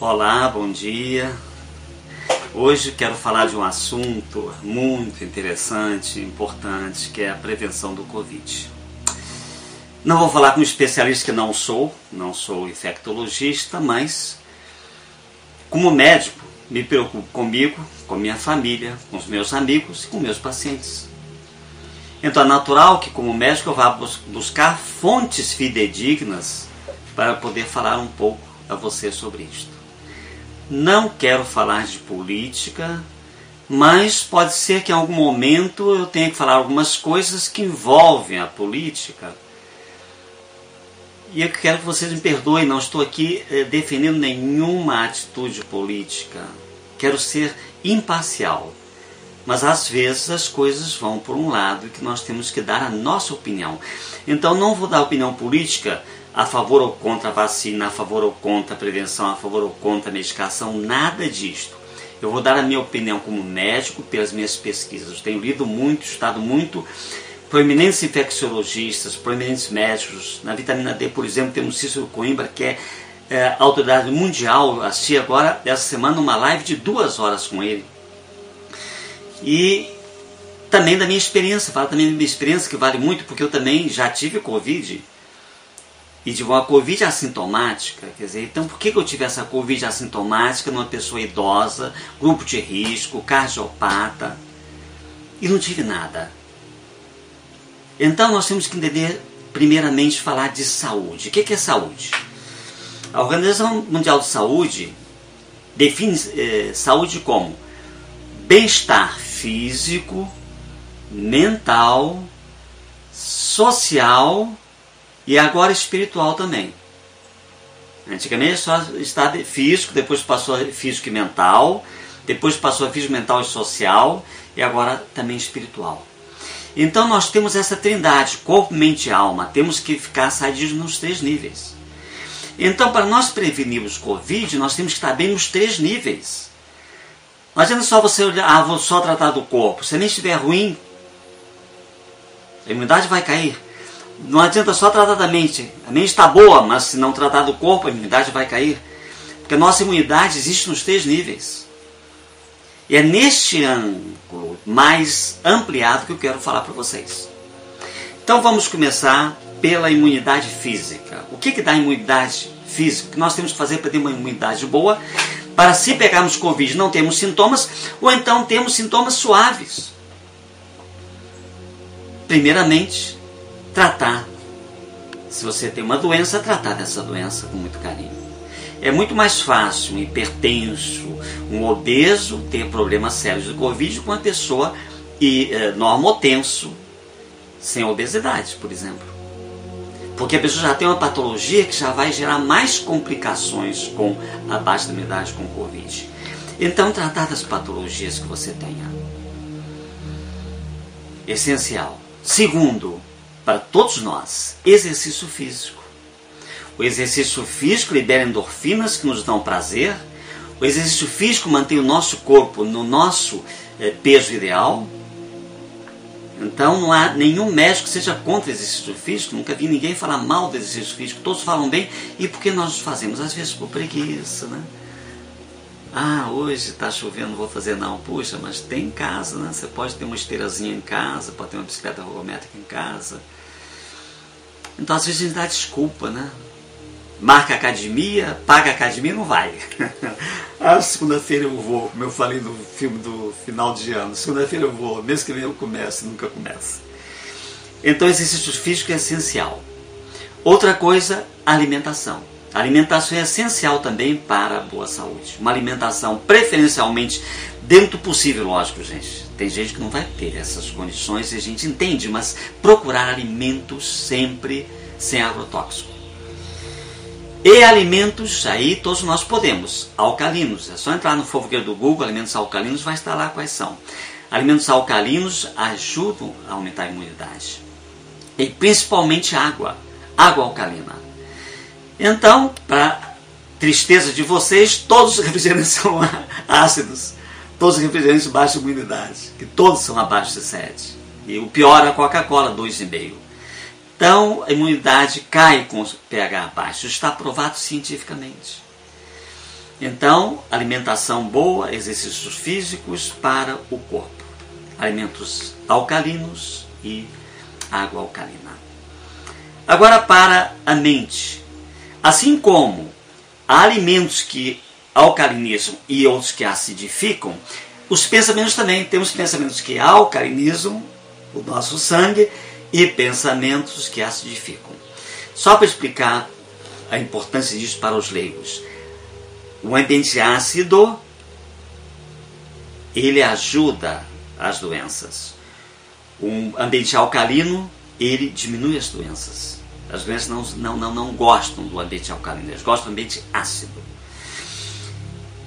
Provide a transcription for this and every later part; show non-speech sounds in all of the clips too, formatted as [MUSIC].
Olá, bom dia. Hoje quero falar de um assunto muito interessante, importante, que é a prevenção do Covid. Não vou falar com um especialista que não sou, não sou infectologista, mas como médico me preocupo comigo, com minha família, com os meus amigos e com meus pacientes. Então é natural que como médico eu vá buscar fontes fidedignas para poder falar um pouco a você sobre isto. Não quero falar de política, mas pode ser que em algum momento eu tenha que falar algumas coisas que envolvem a política. E eu quero que vocês me perdoem, não estou aqui eh, defendendo nenhuma atitude política. Quero ser imparcial. Mas às vezes as coisas vão por um lado que nós temos que dar a nossa opinião. Então não vou dar opinião política a favor ou contra a vacina, a favor ou contra a prevenção, a favor ou contra a medicação, nada disto. Eu vou dar a minha opinião como médico pelas minhas pesquisas. Eu tenho lido muito, estudado muito proeminentes infecciologistas, proeminentes médicos. Na vitamina D, por exemplo, temos Cícero Coimbra, que é, é autoridade mundial. Assisti agora, essa semana, uma live de duas horas com ele. E também da minha experiência, fala também da minha experiência, que vale muito, porque eu também já tive Covid e de uma Covid assintomática, quer dizer, então por que eu tive essa Covid assintomática numa pessoa idosa, grupo de risco, cardiopata, e não tive nada? Então nós temos que entender, primeiramente, falar de saúde. O que é saúde? A Organização Mundial de Saúde define eh, saúde como bem-estar físico, mental, social e agora espiritual também. Antigamente só estado físico, depois passou a físico e mental, depois passou a físico, mental e social, e agora também espiritual. Então nós temos essa trindade, corpo, mente e alma. Temos que ficar sadios nos três níveis. Então, para nós prevenirmos Covid, nós temos que estar bem nos três níveis. Não adianta só você olhar, ah, vou só tratar do corpo. Se mente estiver ruim, a imunidade vai cair. Não adianta só tratar da mente. A mente está boa, mas se não tratar do corpo, a imunidade vai cair. Porque a nossa imunidade existe nos três níveis. E é neste ângulo mais ampliado que eu quero falar para vocês. Então vamos começar pela imunidade física. O que, que dá imunidade física? O que nós temos que fazer para ter uma imunidade boa? Para se pegarmos Covid não temos sintomas, ou então temos sintomas suaves. Primeiramente, tratar. Se você tem uma doença, tratar dessa doença com muito carinho. É muito mais fácil um hipertenso, um obeso ter problemas sérios de Covid com uma pessoa e, é, normotenso, sem obesidade, por exemplo. Porque a pessoa já tem uma patologia que já vai gerar mais complicações com a baixa imunidade com o Covid. Então, tratar das patologias que você tenha. Essencial. Segundo, para todos nós, exercício físico. O exercício físico libera endorfinas que nos dão prazer. O exercício físico mantém o nosso corpo no nosso eh, peso ideal. Então não há nenhum médico que seja contra o exercício físico. Nunca vi ninguém falar mal do exercício físico. Todos falam bem. E por que nós fazemos? Às vezes por preguiça, né? Ah, hoje está chovendo, vou fazer não. Puxa, mas tem em casa, né? Você pode ter uma esteirazinha em casa, pode ter uma bicicleta ergométrica em casa. Então às vezes a gente dá desculpa, né? Marca academia, paga academia não vai. [LAUGHS] ah, segunda-feira eu vou, como eu falei no filme do final de ano. Segunda-feira eu vou, mês que eu começo, nunca começa. Então exercício físico é essencial. Outra coisa, alimentação. Alimentação é essencial também para a boa saúde. Uma alimentação preferencialmente dentro do possível, lógico, gente. Tem gente que não vai ter essas condições e a gente entende, mas procurar alimentos sempre sem agrotóxico. E alimentos, aí todos nós podemos, alcalinos. É só entrar no fofoqueiro do Google, alimentos alcalinos, vai estar lá quais são. Alimentos alcalinos ajudam a aumentar a imunidade. E principalmente água, água alcalina. Então, para tristeza de vocês, todos os [LAUGHS] refrigerantes são ácidos. Todos os refrigerantes baixam imunidade, que todos são abaixo de 7. E o pior é a Coca-Cola, 2,5. Então, a imunidade cai com o pH baixo. Está provado cientificamente. Então, alimentação boa, exercícios físicos para o corpo. Alimentos alcalinos e água alcalina. Agora, para a mente. Assim como há alimentos que alcalinizam e outros que acidificam, os pensamentos também. Temos pensamentos que alcalinizam o nosso sangue e pensamentos que acidificam. Só para explicar a importância disso para os leigos. O ambiente ácido ele ajuda as doenças. Um ambiente alcalino ele diminui as doenças. As doenças não, não, não, não gostam do ambiente alcalino, elas gostam do ambiente ácido.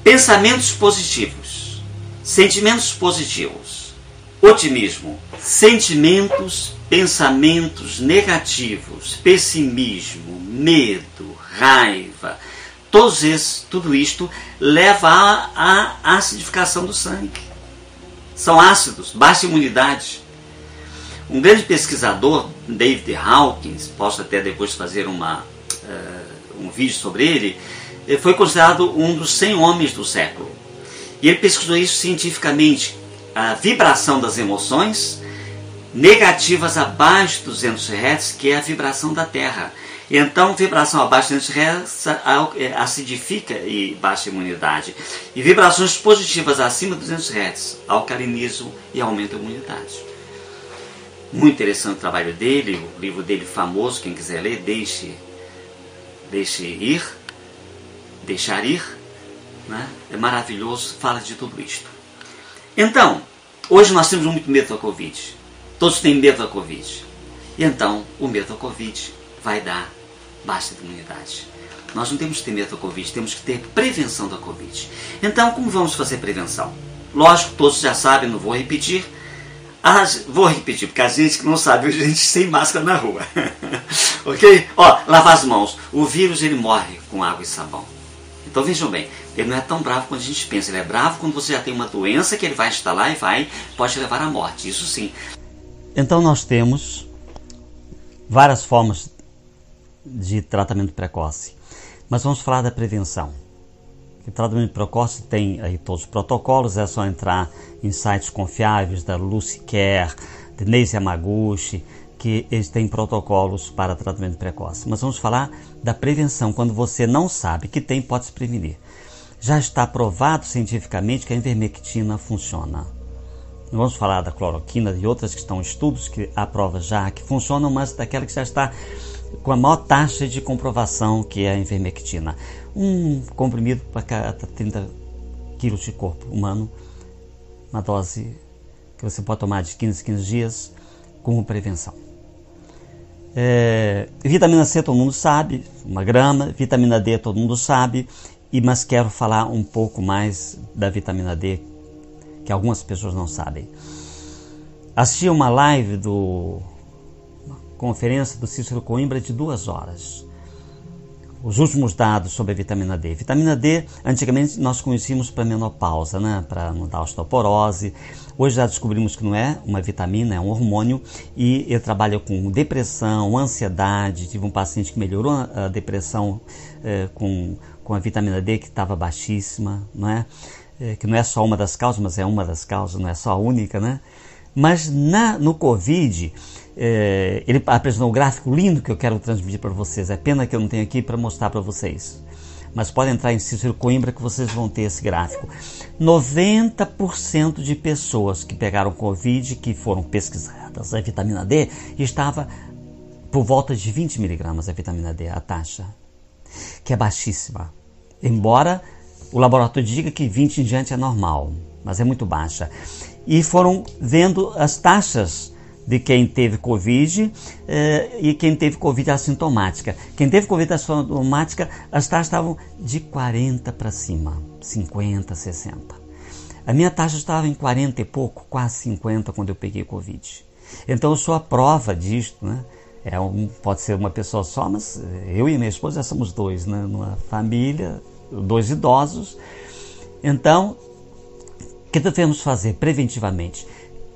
Pensamentos positivos, sentimentos positivos, otimismo, sentimentos, pensamentos negativos, pessimismo, medo, raiva, todos esses, tudo isto leva à, à acidificação do sangue. São ácidos, baixa imunidade. Um grande pesquisador, David Hawkins, posso até depois fazer uma, uh, um vídeo sobre ele, foi considerado um dos 100 homens do século. E ele pesquisou isso cientificamente, a vibração das emoções negativas abaixo dos 200 Hz, que é a vibração da Terra. Então, vibração abaixo de 200 Hz é, acidifica e baixa a imunidade. E vibrações positivas acima de 200 Hz alcalinizam e aumentam a imunidade. Muito interessante o trabalho dele, o livro dele famoso, quem quiser ler, deixe, deixe ir, deixar ir, né? é maravilhoso, fala de tudo isto. Então, hoje nós temos muito medo da Covid, todos têm medo da Covid, e então o medo da Covid vai dar baixa imunidade. Nós não temos que ter medo da Covid, temos que ter prevenção da Covid. Então, como vamos fazer prevenção? Lógico, todos já sabem, não vou repetir, ah, vou repetir, porque a gente que não sabe, a gente sem máscara na rua. [LAUGHS] ok? Ó, lavar as mãos. O vírus ele morre com água e sabão. Então vejam bem, ele não é tão bravo quanto a gente pensa. Ele é bravo quando você já tem uma doença que ele vai instalar e vai, pode levar à morte. Isso sim. Então nós temos várias formas de tratamento precoce. Mas vamos falar da prevenção. O tratamento precoce tem aí todos os protocolos, é só entrar em sites confiáveis da Lucy Care, de Neise que eles têm protocolos para tratamento precoce. Mas vamos falar da prevenção. Quando você não sabe que tem, pode se prevenir. Já está provado cientificamente que a invermectina funciona. Vamos falar da cloroquina e outras que estão em estudos que há prova já que funcionam, mas daquela que já está com a maior taxa de comprovação que é a invermectina um comprimido para cada 30 quilos de corpo humano, uma dose que você pode tomar de 15 15 dias como prevenção. É, vitamina C todo mundo sabe, uma grama, vitamina D todo mundo sabe, e mas quero falar um pouco mais da vitamina D que algumas pessoas não sabem. Assisti uma live do uma conferência do Cícero Coimbra de duas horas os últimos dados sobre a vitamina D. Vitamina D, antigamente nós conhecíamos para menopausa, né? para não dar osteoporose. Hoje já descobrimos que não é uma vitamina, é um hormônio e ele trabalha com depressão, ansiedade. Tive um paciente que melhorou a depressão eh, com, com a vitamina D que estava baixíssima, não é? Eh, que não é só uma das causas, mas é uma das causas, não é só a única, né? Mas na, no Covid, é, ele apresentou um gráfico lindo que eu quero transmitir para vocês. É pena que eu não tenho aqui para mostrar para vocês. Mas podem entrar em Cícero Coimbra que vocês vão ter esse gráfico. 90% de pessoas que pegaram Covid, que foram pesquisadas a vitamina D, estava por volta de 20 miligramas a vitamina D, a taxa, que é baixíssima. Embora o laboratório diga que 20 em diante é normal, mas é muito baixa. E foram vendo as taxas de quem teve Covid eh, e quem teve Covid assintomática. Quem teve Covid assintomática, as taxas estavam de 40 para cima, 50, 60. A minha taxa estava em 40 e pouco, quase 50 quando eu peguei Covid. Então eu sou a prova disto, né? É um, pode ser uma pessoa só, mas eu e minha esposa já somos dois, né? Numa família, dois idosos. Então, o que devemos fazer preventivamente?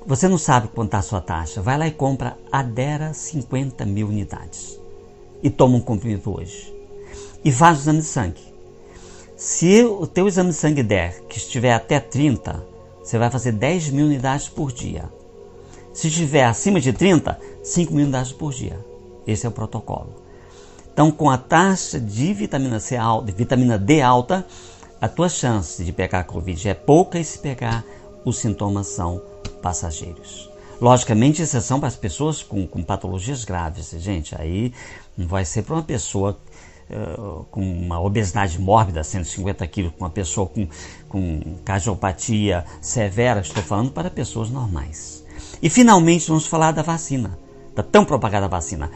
Você não sabe quanto está a sua taxa. Vai lá e compra Adera 50 mil unidades. E toma um comprimido hoje. E faz o exame de sangue. Se o teu exame de sangue der que estiver até 30, você vai fazer 10 mil unidades por dia. Se estiver acima de 30, 5 mil unidades por dia. Esse é o protocolo. Então, com a taxa de vitamina C alta, de vitamina D alta, a tua chance de pegar Covid é pouca e se pegar, os sintomas são passageiros. Logicamente, exceção para as pessoas com, com patologias graves, gente. Aí não vai ser para uma pessoa uh, com uma obesidade mórbida, 150 quilos, com uma pessoa com, com cardiopatia severa. Estou falando para pessoas normais. E finalmente vamos falar da vacina, da tão propagada vacina.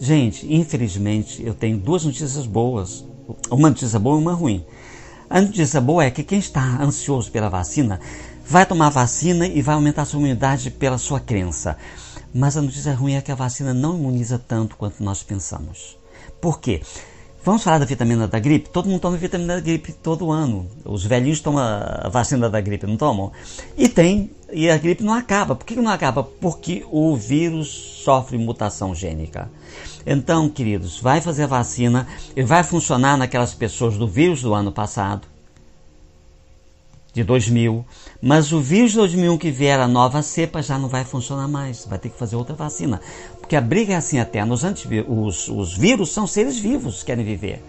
Gente, infelizmente eu tenho duas notícias boas, uma notícia boa e uma ruim. A notícia boa é que quem está ansioso pela vacina vai tomar vacina e vai aumentar a sua imunidade pela sua crença. Mas a notícia ruim é que a vacina não imuniza tanto quanto nós pensamos. Por quê? Vamos falar da vitamina da gripe? Todo mundo toma vitamina da gripe todo ano. Os velhinhos tomam a vacina da gripe, não tomam? E tem, e a gripe não acaba. Por que não acaba? Porque o vírus sofre mutação gênica. Então, queridos, vai fazer a vacina e vai funcionar naquelas pessoas do vírus do ano passado, de 2000, mas o vírus de 2001 que vier a nova cepa já não vai funcionar mais, vai ter que fazer outra vacina. Porque a briga é assim até, os, os, os vírus são seres vivos que querem viver.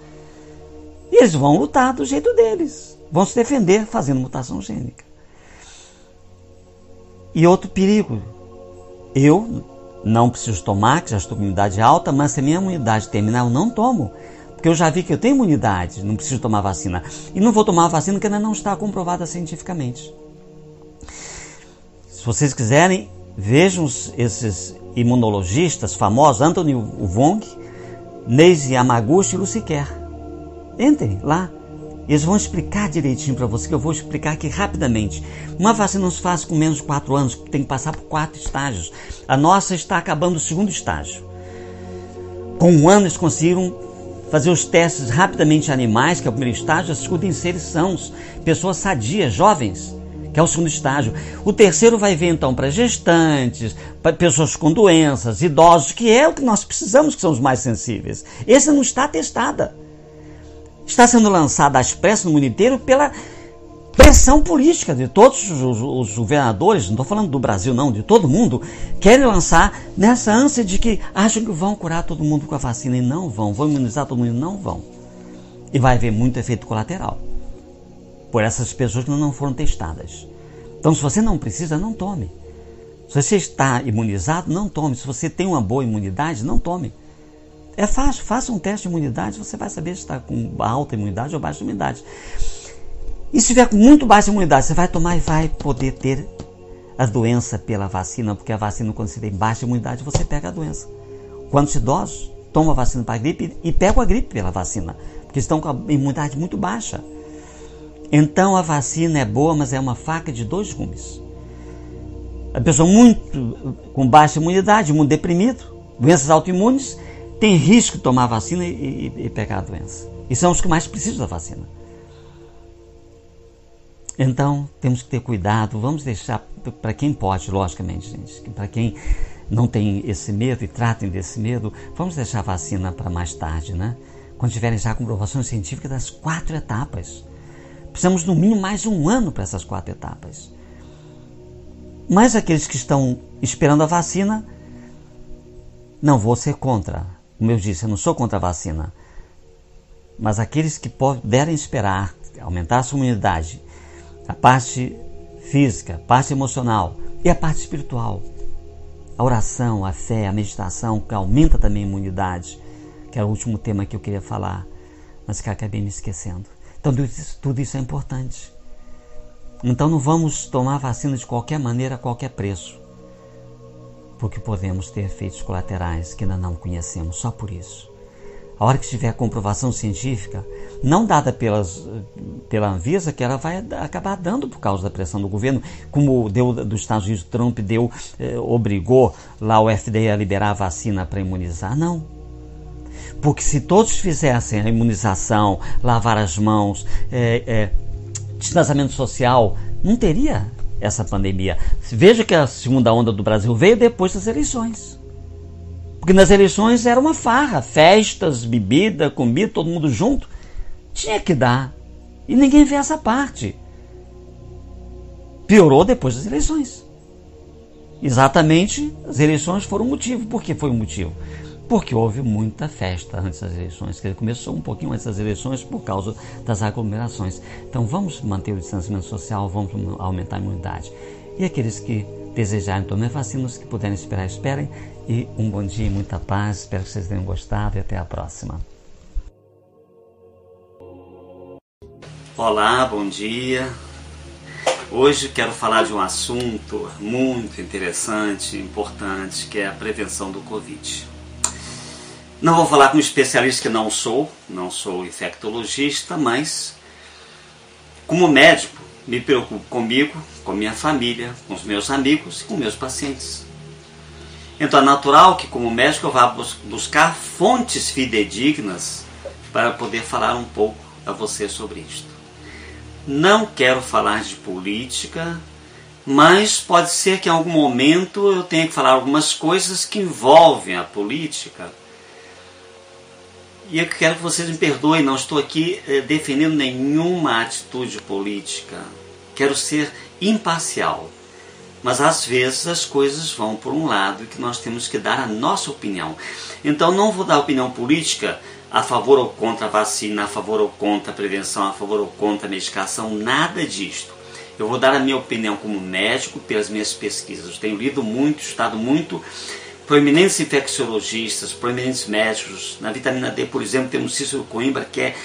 E eles vão lutar do jeito deles, vão se defender fazendo mutação gênica. E outro perigo, eu não preciso tomar, que já estou com imunidade alta, mas se a minha imunidade terminar, eu não tomo. Porque eu já vi que eu tenho imunidade, não preciso tomar vacina. E não vou tomar vacina que ainda não está comprovada cientificamente. Se vocês quiserem, vejam esses imunologistas famosos, Anthony Wong, Neise Yamaguchi e Luciquer. Entrem lá. Eles vão explicar direitinho para você, que eu vou explicar aqui rapidamente. Uma vacina não se faz com menos de 4 anos, tem que passar por quatro estágios. A nossa está acabando o segundo estágio. Com um ano eles conseguiram fazer os testes rapidamente em animais, que é o primeiro estágio, a segunda em seres sãos, pessoas sadias, jovens, que é o segundo estágio. O terceiro vai ver então para gestantes, para pessoas com doenças, idosos, que é o que nós precisamos, que são os mais sensíveis. Esse não está testada. Está sendo lançada às pressas no mundo inteiro pela pressão política de todos os, os governadores, não estou falando do Brasil não, de todo mundo, querem lançar nessa ânsia de que acham que vão curar todo mundo com a vacina e não vão, vão imunizar todo mundo e não vão. E vai haver muito efeito colateral por essas pessoas que não foram testadas. Então, se você não precisa, não tome. Se você está imunizado, não tome. Se você tem uma boa imunidade, não tome. É fácil, faça um teste de imunidade, você vai saber se está com alta imunidade ou baixa imunidade. E se tiver com muito baixa imunidade, você vai tomar e vai poder ter a doença pela vacina, porque a vacina, quando você tem baixa imunidade, você pega a doença. Quantos idosos tomam a vacina para a gripe e pegam a gripe pela vacina, porque estão com a imunidade muito baixa. Então a vacina é boa, mas é uma faca de dois gumes. A pessoa muito com baixa imunidade, muito deprimido, doenças autoimunes, tem risco de tomar a vacina e, e, e pegar a doença. E são os que mais precisam da vacina. Então, temos que ter cuidado, vamos deixar para quem pode, logicamente, gente, para quem não tem esse medo e tratem desse medo, vamos deixar a vacina para mais tarde, né? Quando tiverem já comprovações científicas das quatro etapas. Precisamos, no mínimo, mais um ano para essas quatro etapas. Mas aqueles que estão esperando a vacina, não vou ser contra. Como eu disse, eu não sou contra a vacina. Mas aqueles que puderem esperar aumentar a sua imunidade a parte física, a parte emocional e a parte espiritual. A oração, a fé, a meditação, que aumenta também a imunidade, que era o último tema que eu queria falar, mas que acabei me esquecendo. Então, tudo isso é importante. Então, não vamos tomar vacina de qualquer maneira, a qualquer preço, porque podemos ter efeitos colaterais que ainda não conhecemos, só por isso a hora que tiver comprovação científica, não dada pelas, pela Anvisa, que ela vai acabar dando por causa da pressão do governo, como deu dos Estados Unidos, Trump deu, eh, obrigou lá o FDA a liberar a vacina para imunizar. Não. Porque se todos fizessem a imunização, lavar as mãos, eh, eh, distanciamento social, não teria essa pandemia. Veja que a segunda onda do Brasil veio depois das eleições. Porque nas eleições era uma farra, festas, bebida, comida, todo mundo junto. Tinha que dar. E ninguém vê essa parte. Piorou depois das eleições. Exatamente, as eleições foram o motivo. Por que foi o motivo? Porque houve muita festa antes das eleições, que começou um pouquinho antes das eleições por causa das aglomerações. Então vamos manter o distanciamento social, vamos aumentar a imunidade. E aqueles que desejarem tomar vacinas, que puderem esperar, esperem. E um bom dia e muita paz. Espero que vocês tenham gostado e até a próxima. Olá, bom dia. Hoje quero falar de um assunto muito interessante, importante, que é a prevenção do Covid. Não vou falar com um especialista que não sou, não sou infectologista, mas como médico me preocupo comigo, com minha família, com os meus amigos e com meus pacientes. Então é natural que como médico eu vá buscar fontes fidedignas para poder falar um pouco a você sobre isto. Não quero falar de política, mas pode ser que em algum momento eu tenha que falar algumas coisas que envolvem a política. E eu quero que vocês me perdoem, não estou aqui eh, defendendo nenhuma atitude política. Quero ser imparcial. Mas às vezes as coisas vão por um lado que nós temos que dar a nossa opinião. Então não vou dar opinião política a favor ou contra a vacina, a favor ou contra a prevenção, a favor ou contra a medicação, nada disto. Eu vou dar a minha opinião como médico pelas minhas pesquisas. Eu tenho lido muito, estudado muito proeminentes infecciologistas, proeminentes médicos. Na vitamina D, por exemplo, temos Cícero Coimbra, que é,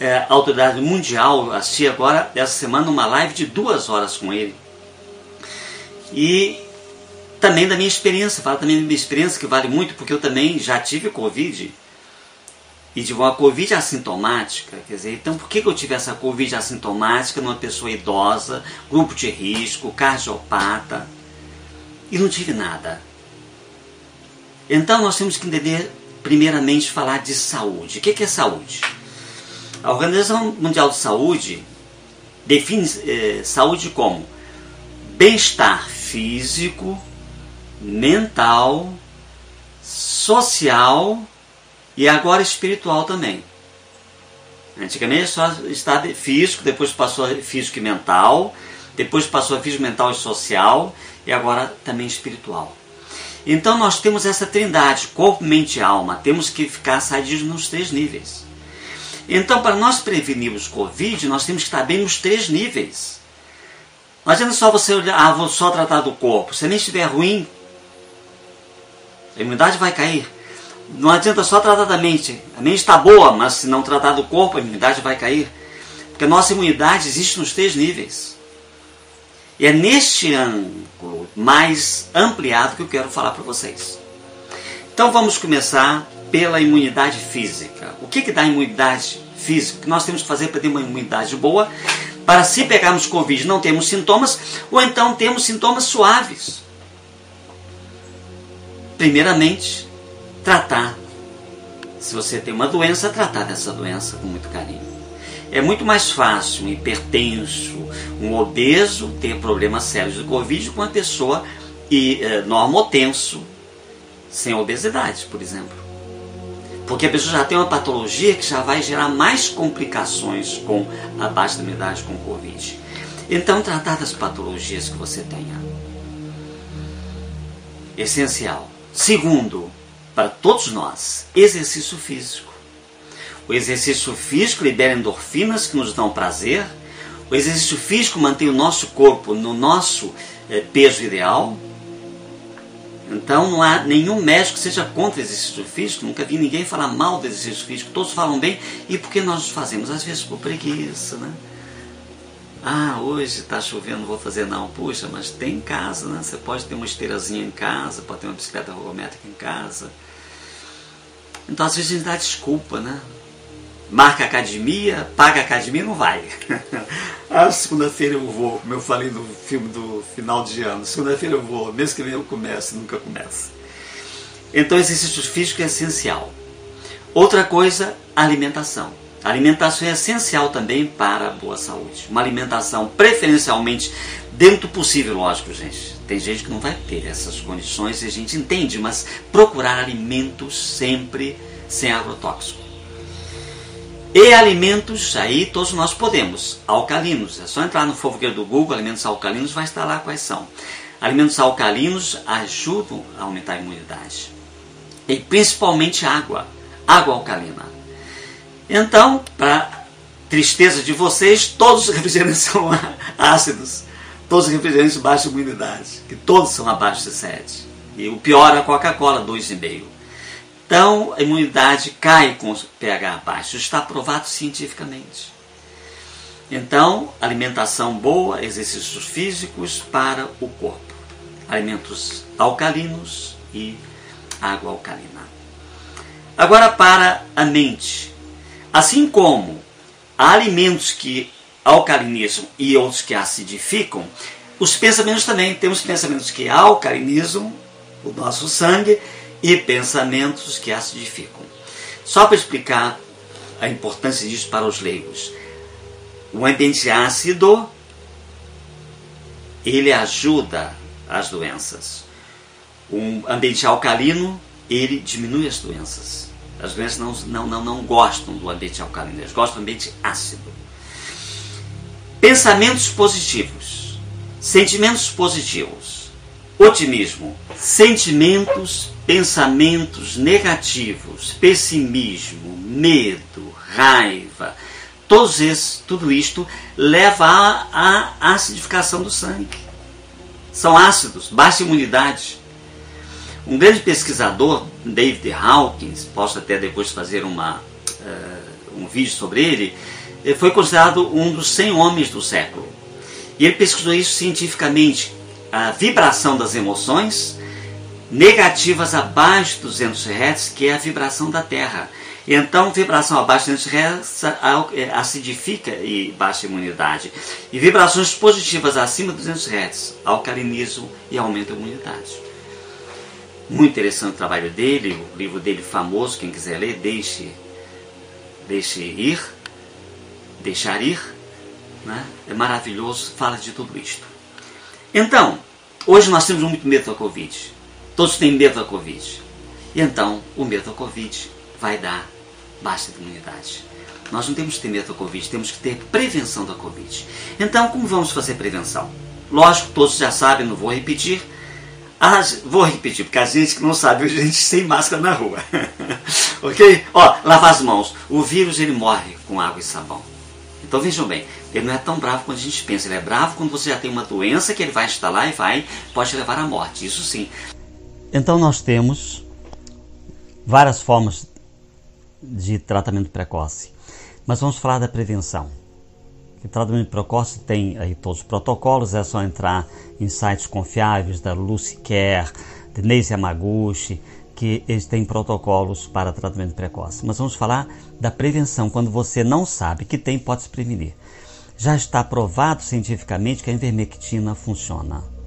é autoridade mundial. Assisti agora, essa semana, uma live de duas horas com ele. E também da minha experiência, fala também da minha experiência, que vale muito, porque eu também já tive Covid e de uma Covid assintomática, quer dizer, então por que eu tive essa Covid assintomática numa pessoa idosa, grupo de risco, cardiopata, e não tive nada? Então nós temos que entender, primeiramente, falar de saúde. O que é saúde? A Organização Mundial de Saúde define eh, saúde como bem-estar físico, mental, social e agora espiritual também. Antigamente só estado físico, depois passou a físico e mental, depois passou a físico, mental e social, e agora também espiritual. Então nós temos essa trindade, corpo, mente e alma. Temos que ficar sadios nos três níveis. Então, para nós prevenirmos Covid, nós temos que estar bem nos três níveis. Adianta só você olhar, ah, vou só tratar do corpo. Se mente estiver ruim, a imunidade vai cair. Não adianta só tratar da mente. A mente está boa, mas se não tratar do corpo, a imunidade vai cair. Porque a nossa imunidade existe nos três níveis. E é neste ângulo mais ampliado que eu quero falar para vocês. Então vamos começar pela imunidade física. O que, que dá imunidade física? O que nós temos que fazer para ter uma imunidade boa? Para se pegarmos Covid não temos sintomas, ou então temos sintomas suaves. Primeiramente, tratar. Se você tem uma doença, tratar dessa doença com muito carinho. É muito mais fácil um hipertenso, um obeso ter problemas sérios de Covid com uma pessoa e, é, normotenso sem obesidade, por exemplo. Porque a pessoa já tem uma patologia que já vai gerar mais complicações com a baixa imunidade com o Covid. Então, tratar das patologias que você tenha. Essencial. Segundo, para todos nós, exercício físico. O exercício físico libera endorfinas que nos dão prazer. O exercício físico mantém o nosso corpo no nosso eh, peso ideal. Então não há nenhum médico que seja contra o exercício físico. Nunca vi ninguém falar mal do exercício físico. Todos falam bem. E por que nós fazemos? Às vezes por preguiça, né? Ah, hoje está chovendo, vou fazer não. Puxa, mas tem em casa, né? Você pode ter uma esteirazinha em casa, pode ter uma bicicleta ergométrica em casa. Então às vezes a gente dá desculpa, né? Marca academia, paga academia não vai. [LAUGHS] ah, segunda-feira eu vou, como eu falei no filme do final de ano. Segunda-feira eu vou, mês que vem eu começo, nunca começa. Então exercício físico é essencial. Outra coisa, alimentação. A alimentação é essencial também para a boa saúde. Uma alimentação preferencialmente dentro do possível, lógico, gente. Tem gente que não vai ter essas condições e a gente entende, mas procurar alimentos sempre sem agrotóxico. E alimentos, aí todos nós podemos, alcalinos. É só entrar no fofoqueiro do Google, alimentos alcalinos, vai estar lá quais são. Alimentos alcalinos ajudam a aumentar a imunidade. E principalmente água, água alcalina. Então, para tristeza de vocês, todos os refrigerantes [LAUGHS] são ácidos. Todos os refrigerantes baixam imunidade, que todos são abaixo de 7. E o pior é a Coca-Cola, 2,5. Então, a imunidade cai com pH baixo. Está provado cientificamente. Então, alimentação boa, exercícios físicos para o corpo. Alimentos alcalinos e água alcalina. Agora, para a mente. Assim como há alimentos que alcalinizam e outros que acidificam, os pensamentos também. Temos pensamentos que alcalinizam o nosso sangue e pensamentos que acidificam. Só para explicar a importância disso para os leigos. O ambiente ácido ele ajuda as doenças. Um ambiente alcalino ele diminui as doenças. As doenças não, não, não, não gostam do ambiente alcalino, elas gostam do ambiente ácido. Pensamentos positivos, sentimentos positivos, otimismo, sentimentos, pensamentos negativos, pessimismo, medo, raiva, todos esses, tudo isto leva à, acidificação do sangue. São ácidos, baixa imunidade. Um grande pesquisador, David Hawkins, posso até depois fazer uma, uh, um vídeo sobre ele, foi considerado um dos 100 homens do século. E ele pesquisou isso cientificamente, a vibração das emoções negativas abaixo de 200 Hz, que é a vibração da Terra. Então, vibração abaixo de 200 Hz é, acidifica e baixa a imunidade. E vibrações positivas acima de 200 Hz alcalinizam e aumentam a imunidade. Muito interessante o trabalho dele, o livro dele famoso, quem quiser ler, deixe, deixe ir, deixar ir, né? é maravilhoso, fala de tudo isto. Então, hoje nós temos muito medo da Covid, todos têm medo da Covid, e então o medo da Covid vai dar baixa imunidade. Nós não temos que ter medo da Covid, temos que ter prevenção da Covid. Então, como vamos fazer prevenção? Lógico, todos já sabem, não vou repetir, ah, vou repetir, porque a gente que não sabe, a gente sem máscara na rua. [LAUGHS] ok? Ó, lavar as mãos. O vírus ele morre com água e sabão. Então vejam bem, ele não é tão bravo quanto a gente pensa. Ele é bravo quando você já tem uma doença que ele vai instalar e vai, pode levar à morte. Isso sim. Então nós temos várias formas de tratamento precoce. Mas vamos falar da prevenção. O tratamento precoce tem aí todos os protocolos, é só entrar em sites confiáveis da Lucy Care, de Neise Yamaguchi, que eles têm protocolos para tratamento precoce. Mas vamos falar da prevenção, quando você não sabe que tem, pode se prevenir. Já está provado cientificamente que a invermectina funciona.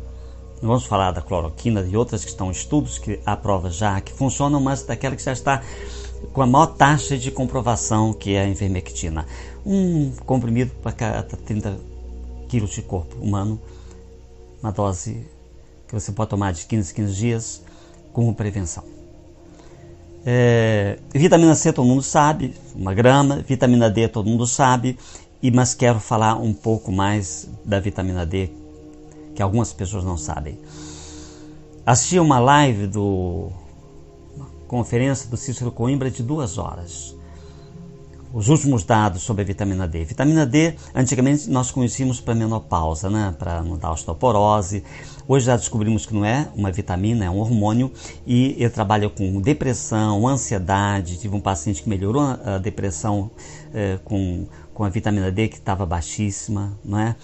Não vamos falar da cloroquina e outras que estão em estudos que há prova já que funcionam, mas daquela que já está com a maior taxa de comprovação que é a invermectina um comprimido para cada 30 quilos de corpo humano, uma dose que você pode tomar de 15 15 dias como prevenção. É, vitamina C todo mundo sabe, uma grama, vitamina D todo mundo sabe, e mas quero falar um pouco mais da vitamina D que algumas pessoas não sabem. Assisti uma live do uma conferência do Cícero Coimbra de duas horas os últimos dados sobre a vitamina D. Vitamina D, antigamente nós conhecíamos para menopausa, né? para não dar osteoporose. Hoje já descobrimos que não é uma vitamina, é um hormônio e ele trabalha com depressão, ansiedade. Tive um paciente que melhorou a depressão eh, com, com a vitamina D que estava baixíssima, não é?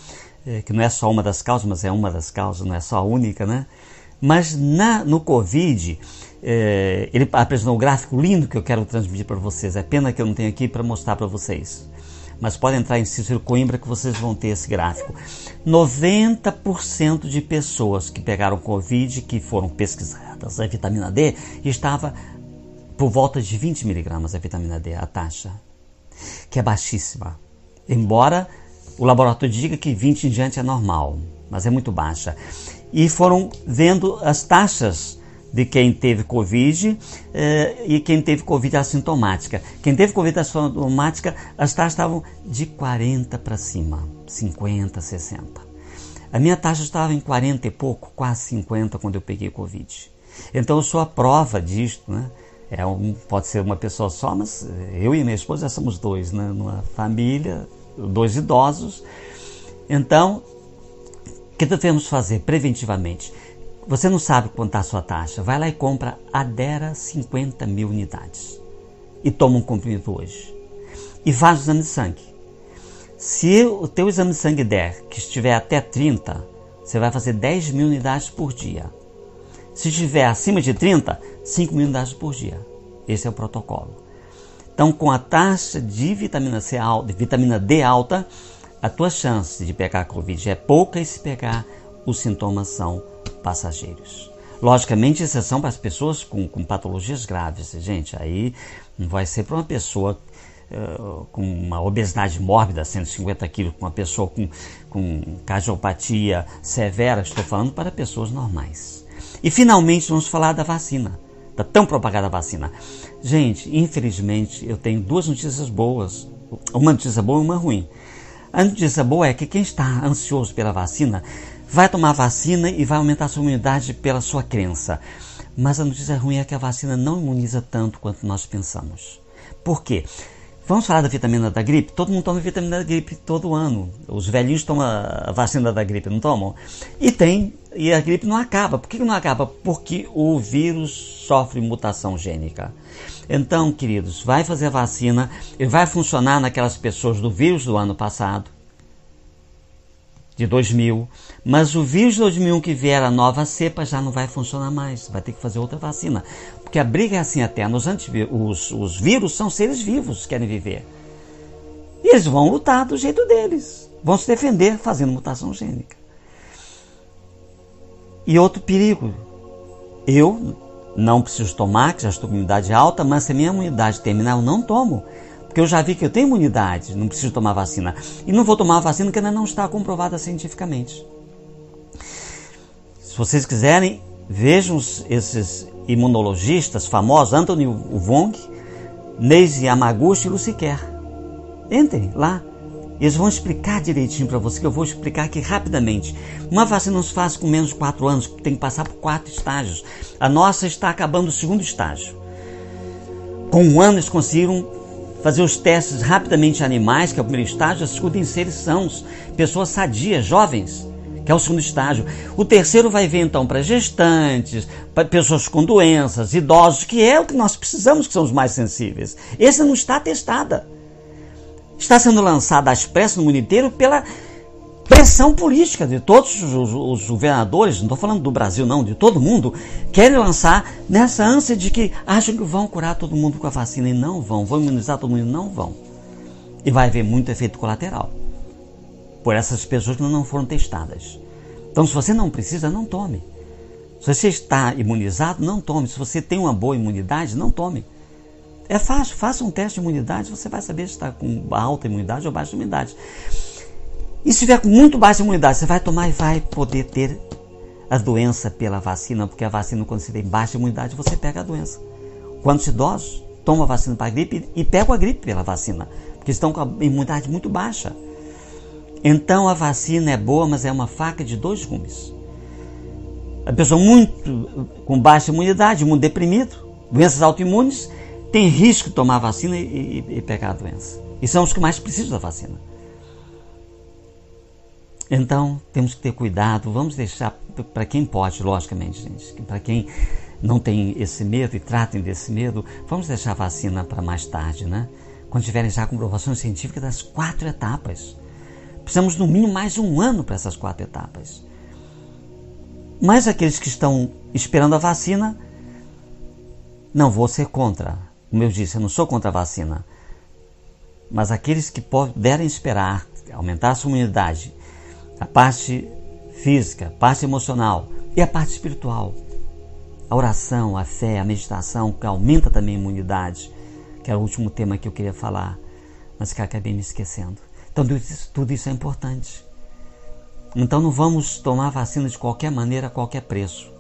Eh, que não é só uma das causas, mas é uma das causas, não é só a única, né? Mas na, no Covid, é, ele apresentou um gráfico lindo que eu quero transmitir para vocês. É pena que eu não tenho aqui para mostrar para vocês. Mas podem entrar em Cícero Coimbra que vocês vão ter esse gráfico. 90% de pessoas que pegaram Covid, que foram pesquisadas a vitamina D, estava por volta de 20 miligramas a vitamina D, a taxa, que é baixíssima. Embora o laboratório diga que 20 em diante é normal, mas é muito baixa. E foram vendo as taxas de quem teve Covid eh, e quem teve Covid assintomática. Quem teve Covid assintomática, as taxas estavam de 40 para cima, 50, 60. A minha taxa estava em 40 e pouco, quase 50 quando eu peguei Covid. Então eu sou a prova disto, né? É um, pode ser uma pessoa só, mas eu e minha esposa já somos dois, né? Numa família, dois idosos. Então, o que devemos fazer preventivamente? Você não sabe quanto está a sua taxa. Vai lá e compra Adera 50 mil unidades. E toma um comprimido hoje. E faz o exame de sangue. Se o teu exame de sangue der que estiver até 30, você vai fazer 10 mil unidades por dia. Se estiver acima de 30, 5 mil unidades por dia. Esse é o protocolo. Então, com a taxa de vitamina C alta, de vitamina D alta, a tua chance de pegar Covid é pouca e se pegar, os sintomas são passageiros. Logicamente, exceção para as pessoas com, com patologias graves, gente. Aí não vai ser para uma pessoa uh, com uma obesidade mórbida, 150 quilos, com uma pessoa com, com cardiopatia severa. Estou falando para pessoas normais. E finalmente, vamos falar da vacina, da tão propagada vacina. Gente, infelizmente, eu tenho duas notícias boas. Uma notícia boa e uma ruim. A notícia boa é que quem está ansioso pela vacina vai tomar vacina e vai aumentar a sua imunidade pela sua crença. Mas a notícia ruim é que a vacina não imuniza tanto quanto nós pensamos. Por quê? Vamos falar da vitamina da gripe? Todo mundo toma vitamina da gripe todo ano. Os velhinhos tomam a vacina da gripe, não tomam? E tem, e a gripe não acaba. Por que não acaba? Porque o vírus sofre mutação gênica. Então, queridos, vai fazer a vacina e vai funcionar naquelas pessoas do vírus do ano passado de 2000, mas o vírus de 2001 que vier a nova cepa já não vai funcionar mais, vai ter que fazer outra vacina, porque a briga é assim até, os, os, os vírus são seres vivos que querem viver, e eles vão lutar do jeito deles, vão se defender fazendo mutação gênica. E outro perigo, eu não preciso tomar, que já estou com imunidade alta, mas se a minha imunidade terminar, eu não tomo. Porque eu já vi que eu tenho imunidade, não preciso tomar vacina. E não vou tomar vacina que ainda não está comprovada cientificamente. Se vocês quiserem, vejam esses imunologistas famosos, Anthony Wong, Neise Yamaguchi e Luciquer. Entrem lá. Eles vão explicar direitinho para você, que eu vou explicar aqui rapidamente. Uma vacina não se faz com menos de 4 anos, tem que passar por quatro estágios. A nossa está acabando o segundo estágio. Com um ano eles conseguiram fazer os testes rapidamente em animais, que é o primeiro estágio, a segunda em seres sãos, pessoas sadias, jovens, que é o segundo estágio. O terceiro vai ver então para gestantes, para pessoas com doenças, idosos, que é o que nós precisamos, que são os mais sensíveis. Esse não está testada. Está sendo lançada às pressas no mundo inteiro pela pressão política de todos os, os governadores, não estou falando do Brasil não, de todo mundo, querem lançar nessa ânsia de que acham que vão curar todo mundo com a vacina e não vão, vão imunizar todo mundo e não vão. E vai haver muito efeito colateral por essas pessoas que não foram testadas. Então, se você não precisa, não tome. Se você está imunizado, não tome. Se você tem uma boa imunidade, não tome. É fácil, faça um teste de imunidade, você vai saber se está com alta imunidade ou baixa imunidade. E se tiver com muito baixa imunidade, você vai tomar e vai poder ter a doença pela vacina, porque a vacina, quando você tem baixa imunidade, você pega a doença. Quantos idosos tomam a vacina para a gripe e pegam a gripe pela vacina, porque estão com a imunidade muito baixa. Então a vacina é boa, mas é uma faca de dois gumes. A pessoa muito com baixa imunidade, muito deprimido, doenças autoimunes, tem risco de tomar a vacina e, e, e pegar a doença. E são os que mais precisam da vacina. Então, temos que ter cuidado, vamos deixar para quem pode, logicamente, gente, para quem não tem esse medo e tratem desse medo, vamos deixar a vacina para mais tarde, né? Quando tiverem já comprovações científicas das quatro etapas. Precisamos, no mínimo, mais um ano para essas quatro etapas. Mas aqueles que estão esperando a vacina, não vou ser contra. Como eu disse, eu não sou contra a vacina. Mas aqueles que puderem esperar aumentar a sua imunidade a parte física, a parte emocional e a parte espiritual. A oração, a fé, a meditação, que aumenta também a imunidade, que era o último tema que eu queria falar, mas que acabei me esquecendo. Então, tudo isso é importante. Então, não vamos tomar vacina de qualquer maneira, a qualquer preço.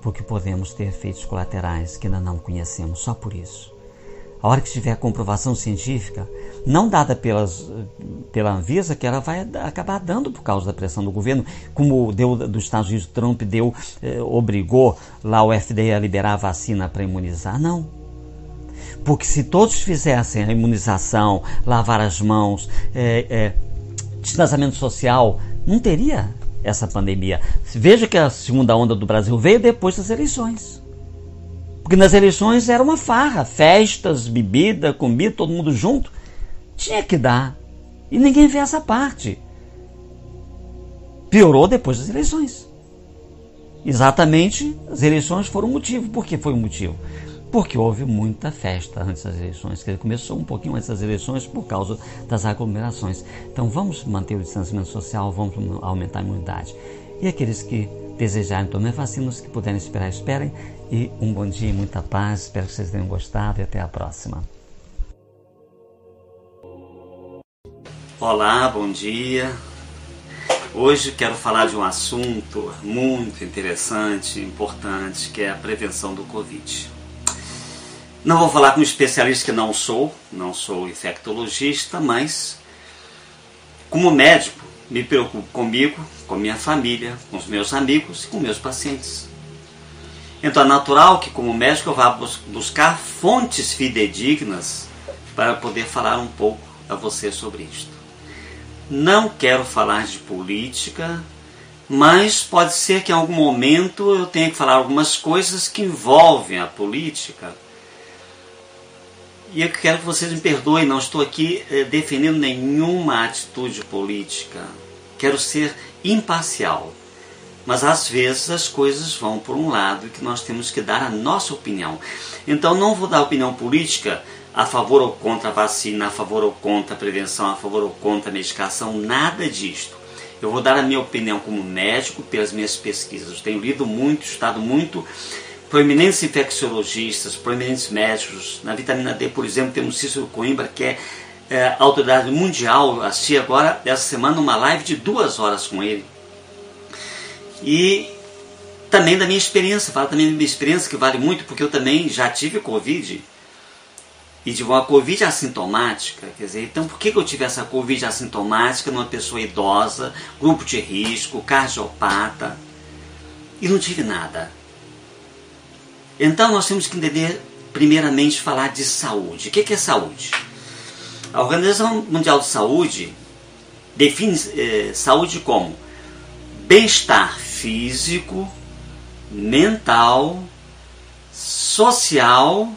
porque podemos ter efeitos colaterais que ainda não conhecemos, só por isso. A hora que tiver comprovação científica, não dada pelas, pela Anvisa, que ela vai acabar dando por causa da pressão do governo, como deu dos Estados Unidos, Trump deu, eh, obrigou lá o FDA a liberar a vacina para imunizar. Não. Porque se todos fizessem a imunização, lavar as mãos, eh, eh, distanciamento social, não teria essa pandemia. Veja que a segunda onda do Brasil veio depois das eleições. Porque nas eleições era uma farra, festas, bebida, comida, todo mundo junto. Tinha que dar. E ninguém vê essa parte. Piorou depois das eleições. Exatamente, as eleições foram o motivo. Por que foi o motivo? Porque houve muita festa antes das eleições, que começou um pouquinho antes das eleições por causa das aglomerações. Então vamos manter o distanciamento social, vamos aumentar a imunidade. E aqueles que desejarem tomar vacinas, que puderem esperar, esperem. E um bom dia e muita paz. Espero que vocês tenham gostado e até a próxima. Olá, bom dia. Hoje quero falar de um assunto muito interessante, importante, que é a prevenção do Covid. Não vou falar com um especialista que não sou, não sou infectologista, mas como médico me preocupo comigo, com minha família, com os meus amigos e com meus pacientes. Então é natural que, como médico, eu vá buscar fontes fidedignas para poder falar um pouco a você sobre isto. Não quero falar de política, mas pode ser que em algum momento eu tenha que falar algumas coisas que envolvem a política. E eu quero que vocês me perdoem, não estou aqui eh, defendendo nenhuma atitude política. Quero ser imparcial. Mas às vezes as coisas vão por um lado que nós temos que dar a nossa opinião. Então não vou dar opinião política a favor ou contra a vacina, a favor ou contra a prevenção, a favor ou contra a medicação, nada disto. Eu vou dar a minha opinião como médico pelas minhas pesquisas. Eu tenho lido muito, estudado muito proeminentes infecciologistas, proeminentes médicos. Na vitamina D, por exemplo, temos Cícero Coimbra, que é, é autoridade mundial. Assisti agora, essa semana, uma live de duas horas com ele e também da minha experiência, falo também da minha experiência que vale muito, porque eu também já tive Covid e tive uma Covid assintomática. Quer dizer, então por que eu tive essa Covid assintomática numa pessoa idosa, grupo de risco, cardiopata e não tive nada? Então nós temos que entender, primeiramente, falar de saúde. O que é saúde? A Organização Mundial de Saúde define eh, saúde como bem-estar físico, mental, social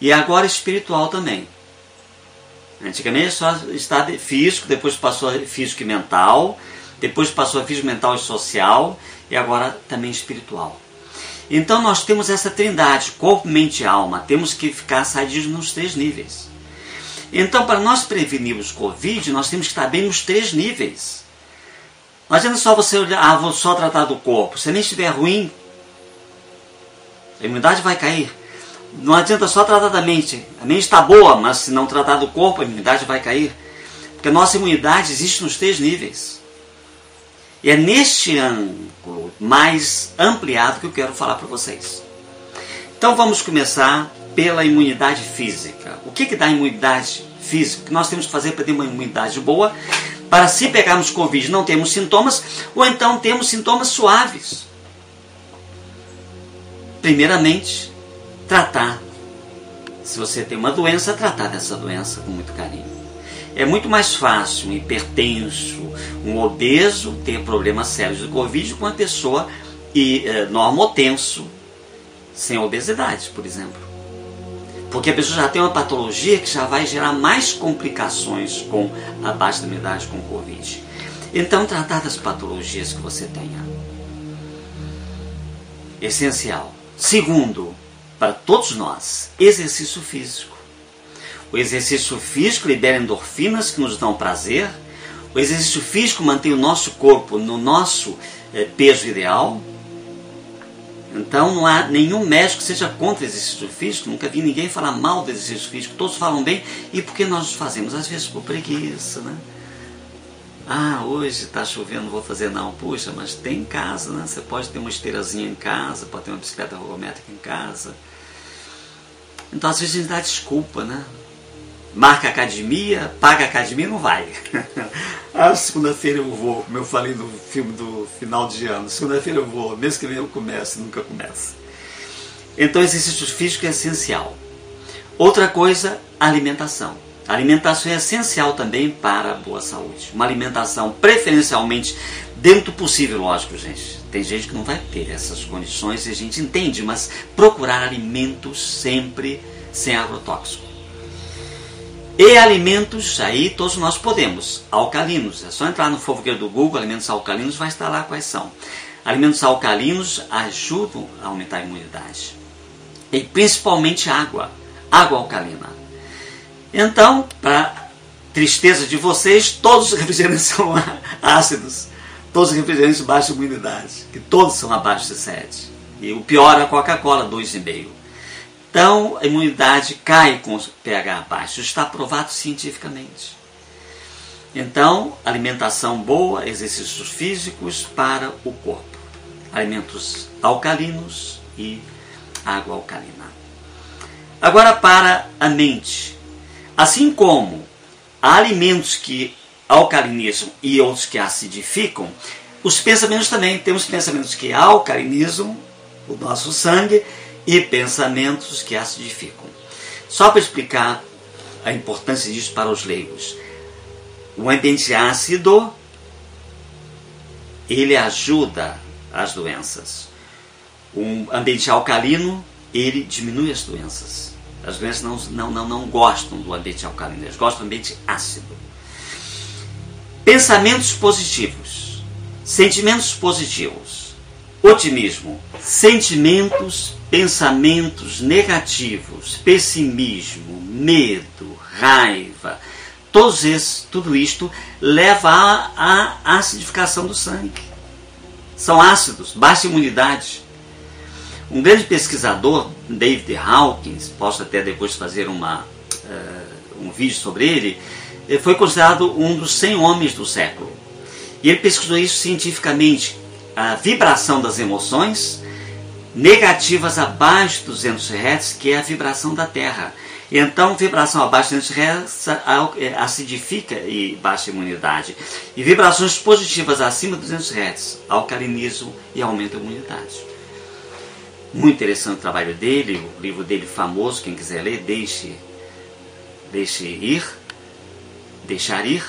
e agora espiritual também. Antigamente só estado físico, depois passou a físico e mental, depois passou a físico, mental e social e agora também espiritual. Então nós temos essa trindade, corpo, mente e alma. Temos que ficar sadios nos três níveis. Então, para nós prevenirmos Covid, nós temos que estar bem nos três níveis. Não adianta só você olhar, ah, vou só tratar do corpo. Se mente estiver ruim, a imunidade vai cair. Não adianta só tratar da mente. A mente está boa, mas se não tratar do corpo, a imunidade vai cair. Porque a nossa imunidade existe nos três níveis. E é neste ângulo mais ampliado que eu quero falar para vocês. Então vamos começar pela imunidade física. O que, que dá imunidade física? O que nós temos que fazer para ter uma imunidade boa? para se pegarmos Covid não temos sintomas, ou então temos sintomas suaves. Primeiramente, tratar. Se você tem uma doença, tratar dessa doença com muito carinho. É muito mais fácil um hipertenso, um obeso ter problemas sérios de Covid com uma pessoa e, eh, normotenso, sem obesidade, por exemplo. Porque a pessoa já tem uma patologia que já vai gerar mais complicações com a baixa imunidade com o Covid. Então, tratar das patologias que você tenha. Essencial. Segundo, para todos nós, exercício físico. O exercício físico libera endorfinas que nos dão prazer. O exercício físico mantém o nosso corpo no nosso eh, peso ideal. Então não há nenhum médico que seja contra o exercício físico, nunca vi ninguém falar mal do exercício físico, todos falam bem, e por que nós fazemos? Às vezes por preguiça, né? Ah, hoje está chovendo, não vou fazer não. Puxa, mas tem em casa, né? Você pode ter uma esteirazinha em casa, pode ter uma bicicleta ergométrica em casa. Então às vezes a gente dá desculpa, né? Marca academia, paga academia não vai. [LAUGHS] ah, segunda-feira eu vou, como eu falei no filme do final de ano. Segunda-feira eu vou, mês que vem eu começo, nunca começa. Então exercício físico é essencial. Outra coisa, alimentação. A alimentação é essencial também para a boa saúde. Uma alimentação preferencialmente dentro do possível, lógico, gente. Tem gente que não vai ter essas condições e a gente entende, mas procurar alimentos sempre sem agrotóxico. E alimentos, aí todos nós podemos, alcalinos. É só entrar no fofoqueiro do Google, alimentos alcalinos, vai estar lá quais são. Alimentos alcalinos ajudam a aumentar a imunidade. E principalmente água, água alcalina. Então, para tristeza de vocês, todos os refrigerantes [LAUGHS] são ácidos. Todos os refrigerantes baixam imunidade, que todos são abaixo de 7. E o pior é a Coca-Cola, 2,5. Então, a imunidade cai com pH baixo. Está provado cientificamente. Então, alimentação boa, exercícios físicos para o corpo. Alimentos alcalinos e água alcalina. Agora, para a mente. Assim como há alimentos que alcalinizam e outros que acidificam, os pensamentos também. Temos pensamentos que alcalinizam o nosso sangue e pensamentos que acidificam. Só para explicar a importância disso para os leigos. O ambiente ácido ele ajuda as doenças. Um ambiente alcalino ele diminui as doenças. As doenças não, não, não, não gostam do ambiente alcalino, elas gostam do ambiente ácido. Pensamentos positivos, sentimentos positivos, otimismo, sentimentos, pensamentos negativos, pessimismo, medo, raiva, todos esses, tudo isto leva à, acidificação do sangue. São ácidos, baixa imunidade. Um grande pesquisador, David Hawkins, posso até depois fazer uma, uh, um vídeo sobre ele, foi considerado um dos 100 homens do século. E ele pesquisou isso cientificamente, a vibração das emoções negativas abaixo de 200 Hz, que é a vibração da Terra. Então, vibração abaixo de 200 Hz acidifica e baixa a imunidade. E vibrações positivas acima de 200 Hz alcalinizam e aumentam a imunidade. Muito interessante o trabalho dele, o livro dele famoso, quem quiser ler, deixe, deixe ir, deixar ir,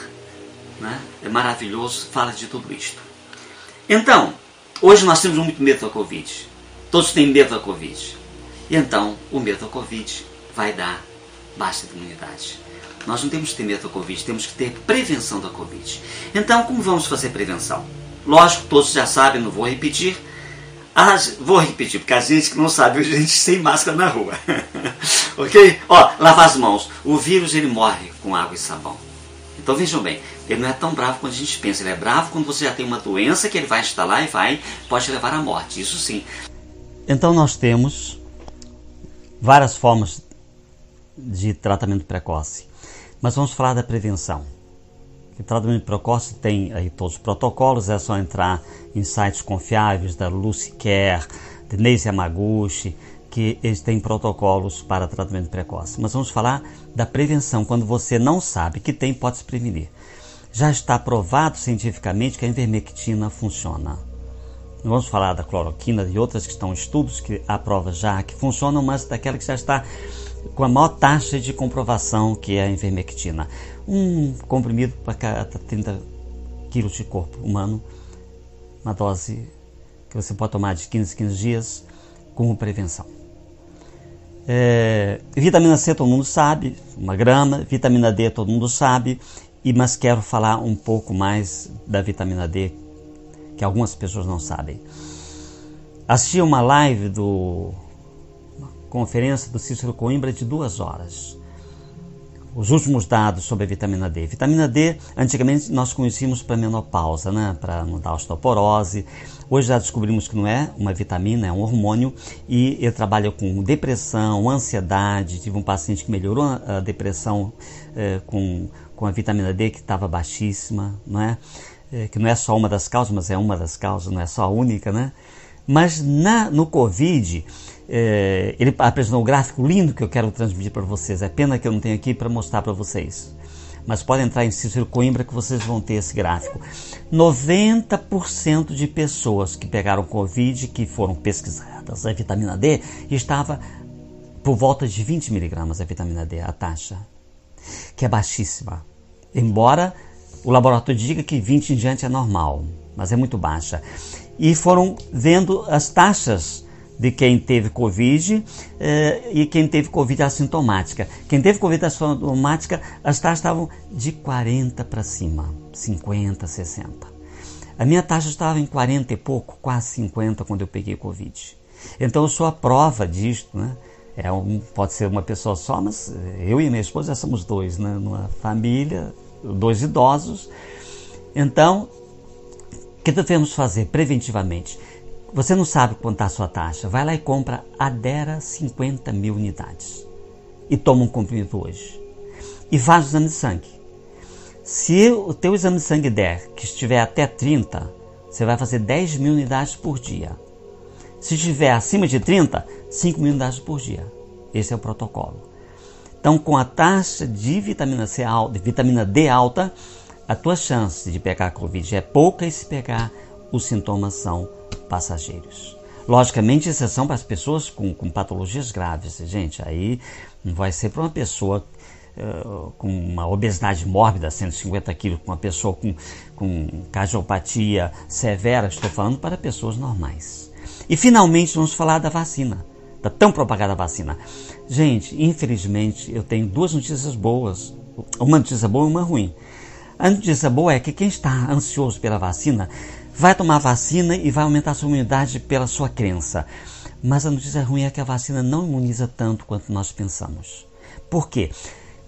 né? é maravilhoso, fala de tudo isto. Então, hoje nós temos muito medo da Covid, todos têm medo da Covid, e então o medo da Covid vai dar baixa imunidade. Nós não temos que ter medo da Covid, temos que ter prevenção da Covid. Então, como vamos fazer prevenção? Lógico, todos já sabem, não vou repetir, ah, vou repetir, porque a gente que não sabe, a gente sem máscara na rua. [LAUGHS] ok? Ó, lavar as mãos. O vírus ele morre com água e sabão. Então vejam bem, ele não é tão bravo quanto a gente pensa. Ele é bravo quando você já tem uma doença que ele vai instalar e vai, pode levar à morte. Isso sim. Então nós temos várias formas de tratamento precoce. Mas vamos falar da prevenção. O tratamento precoce tem aí todos os protocolos, é só entrar em sites confiáveis da Lucy Care, de Neise Yamaguchi, que eles têm protocolos para tratamento precoce. Mas vamos falar da prevenção. Quando você não sabe que tem, pode se prevenir. Já está provado cientificamente que a invermectina funciona. Vamos falar da cloroquina e outras que estão em estudos que há provas já que funcionam, mas daquela que já está com a maior taxa de comprovação que é a invermectina um comprimido para cada 30 quilos de corpo humano, uma dose que você pode tomar de 15 15 dias como prevenção. É, vitamina C todo mundo sabe, uma grama, vitamina D todo mundo sabe, e mas quero falar um pouco mais da vitamina D que algumas pessoas não sabem. Assisti uma live do uma conferência do Cícero Coimbra de duas horas os últimos dados sobre a vitamina D. Vitamina D, antigamente nós conhecíamos para menopausa, né? para não dar osteoporose. Hoje já descobrimos que não é uma vitamina, é um hormônio e ele trabalha com depressão, ansiedade. Tive um paciente que melhorou a depressão eh, com com a vitamina D que estava baixíssima, não é? é? Que não é só uma das causas, mas é uma das causas, não é só a única, né? Mas na, no Covid, é, ele apresentou um gráfico lindo que eu quero transmitir para vocês. É pena que eu não tenho aqui para mostrar para vocês. Mas pode entrar em Cícero Coimbra que vocês vão ter esse gráfico. 90% de pessoas que pegaram Covid, que foram pesquisadas a vitamina D, estava por volta de 20 miligramas a vitamina D, a taxa, que é baixíssima. Embora o laboratório diga que 20 em diante é normal, mas é muito baixa. E foram vendo as taxas de quem teve Covid eh, e quem teve Covid assintomática. Quem teve Covid assintomática, as taxas estavam de 40 para cima, 50, 60. A minha taxa estava em 40 e pouco, quase 50 quando eu peguei Covid. Então eu sou a prova disto, né? É um, pode ser uma pessoa só, mas eu e minha esposa já somos dois, né? Numa família, dois idosos. Então, o que devemos fazer preventivamente? Você não sabe quanto está a sua taxa. Vai lá e compra Adera 50 mil unidades. E toma um comprimido hoje. E faz o exame de sangue. Se o teu exame de sangue der que estiver até 30, você vai fazer 10 mil unidades por dia. Se estiver acima de 30, 5 mil unidades por dia. Esse é o protocolo. Então, com a taxa de vitamina C alta, de vitamina D alta, a tua chance de pegar Covid é pouca e se pegar, os sintomas são passageiros. Logicamente, exceção para as pessoas com, com patologias graves, gente. Aí não vai ser para uma pessoa uh, com uma obesidade mórbida, 150 quilos, com uma pessoa com, com cardiopatia severa. Estou falando para pessoas normais. E finalmente vamos falar da vacina, da tão propagada vacina. Gente, infelizmente eu tenho duas notícias boas, uma notícia boa e uma ruim. A notícia boa é que quem está ansioso pela vacina vai tomar vacina e vai aumentar a sua imunidade pela sua crença. Mas a notícia ruim é que a vacina não imuniza tanto quanto nós pensamos. Por quê?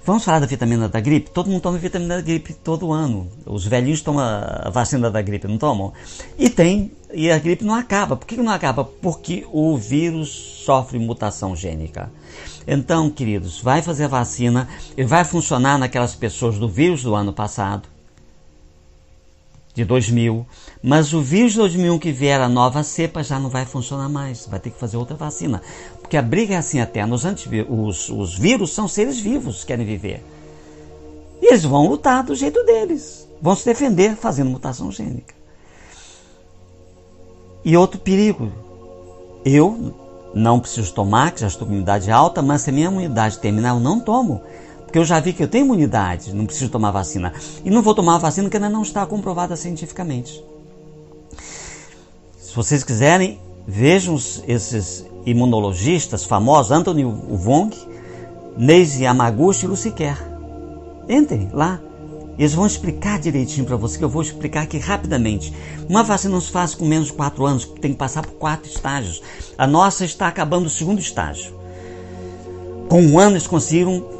Vamos falar da vitamina da gripe? Todo mundo toma vitamina da gripe todo ano. Os velhinhos tomam a vacina da gripe, não tomam? E tem, e a gripe não acaba. Por que não acaba? Porque o vírus sofre mutação gênica. Então, queridos, vai fazer a vacina, ele vai funcionar naquelas pessoas do vírus do ano passado, de 2000, mas o vírus de 2001 que vier a nova cepa já não vai funcionar mais, vai ter que fazer outra vacina, porque a briga é assim até, os, os, os vírus são seres vivos que querem viver, e eles vão lutar do jeito deles, vão se defender fazendo mutação gênica. E outro perigo, eu não preciso tomar, que já estou com imunidade alta, mas se a minha imunidade terminar, eu não tomo. Porque eu já vi que eu tenho imunidade, não preciso tomar vacina. E não vou tomar vacina que ainda não está comprovada cientificamente. Se vocês quiserem, vejam esses imunologistas famosos, Anthony Wong, Neise Yamaguchi e Luciquer. Entrem lá. Eles vão explicar direitinho para você, que eu vou explicar aqui rapidamente. Uma vacina não se faz com menos de 4 anos, tem que passar por quatro estágios. A nossa está acabando o segundo estágio. Com um ano eles conseguiram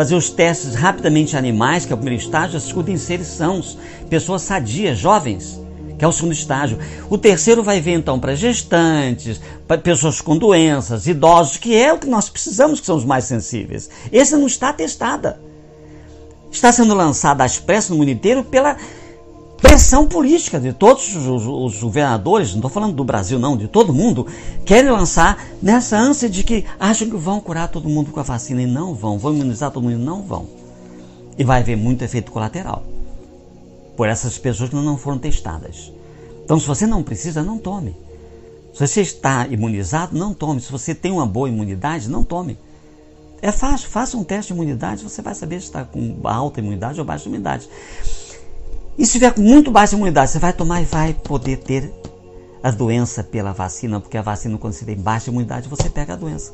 fazer os testes rapidamente em animais, que é o primeiro estágio, a segunda em seres sãos, pessoas sadias, jovens, que é o segundo estágio. O terceiro vai ver então para gestantes, para pessoas com doenças, idosos, que é o que nós precisamos, que são os mais sensíveis. Esse não está testada. Está sendo lançada às pressas no mundo inteiro pela pressão política de todos os, os governadores, não estou falando do Brasil não, de todo mundo, querem lançar nessa ânsia de que acham que vão curar todo mundo com a vacina e não vão, vão imunizar todo mundo e não vão. E vai haver muito efeito colateral por essas pessoas que não foram testadas. Então, se você não precisa, não tome. Se você está imunizado, não tome. Se você tem uma boa imunidade, não tome. É fácil, faça um teste de imunidade, você vai saber se está com alta imunidade ou baixa imunidade. E se tiver com muito baixa imunidade, você vai tomar e vai poder ter a doença pela vacina, porque a vacina, quando você tem baixa imunidade, você pega a doença.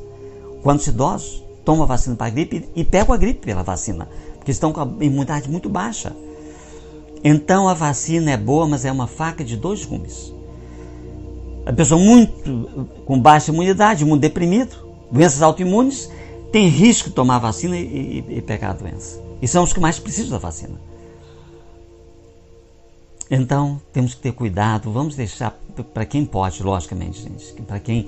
Quantos idosos tomam a vacina para a gripe e pegam a gripe pela vacina, porque estão com a imunidade muito baixa. Então a vacina é boa, mas é uma faca de dois gumes. A pessoa muito com baixa imunidade, muito deprimido, doenças autoimunes, tem risco de tomar a vacina e, e, e pegar a doença. E são os que mais precisam da vacina. Então, temos que ter cuidado, vamos deixar para quem pode, logicamente, gente, para quem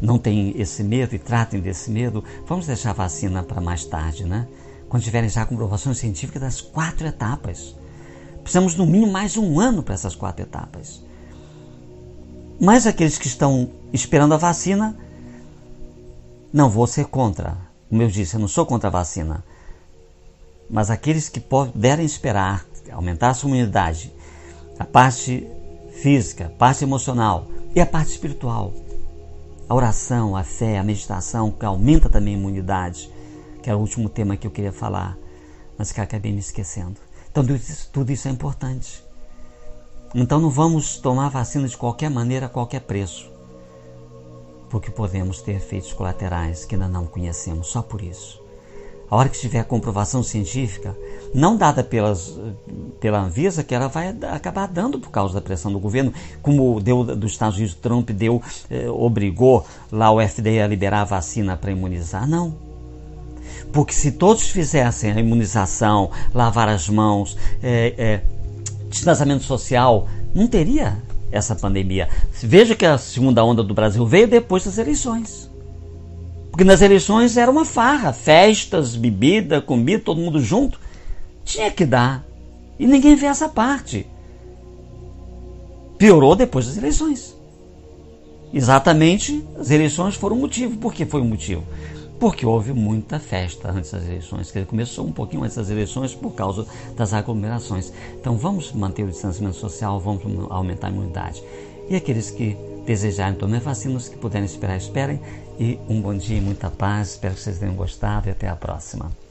não tem esse medo e tratem desse medo, vamos deixar a vacina para mais tarde, né? quando tiverem já a comprovação científica das quatro etapas. Precisamos, no mínimo, mais um ano para essas quatro etapas. Mas aqueles que estão esperando a vacina, não vou ser contra. Como eu disse, eu não sou contra a vacina. Mas aqueles que puderem esperar aumentar a sua imunidade, a parte física, a parte emocional e a parte espiritual, a oração, a fé, a meditação, que aumenta também a imunidade, que era o último tema que eu queria falar, mas que acabei me esquecendo. Então, tudo isso, tudo isso é importante. Então, não vamos tomar vacina de qualquer maneira, a qualquer preço, porque podemos ter efeitos colaterais que ainda não conhecemos, só por isso. A hora que tiver comprovação científica, não dada pelas, pela Anvisa, que ela vai acabar dando por causa da pressão do governo, como deu dos Estados Unidos, Trump deu, eh, obrigou lá o FDA a liberar a vacina para imunizar. Não. Porque se todos fizessem a imunização, lavar as mãos, eh, eh, distanciamento social, não teria essa pandemia. Veja que a segunda onda do Brasil veio depois das eleições. Porque nas eleições era uma farra, festas, bebida, comida, todo mundo junto. Tinha que dar. E ninguém vê essa parte. Piorou depois das eleições. Exatamente, as eleições foram o motivo. Por que foi o motivo? Porque houve muita festa antes das eleições, que começou um pouquinho antes das eleições por causa das aglomerações. Então vamos manter o distanciamento social, vamos aumentar a imunidade. E aqueles que desejarem tomar vacinas, que puderem esperar, esperem. E um bom dia e muita paz. Espero que vocês tenham gostado e até a próxima.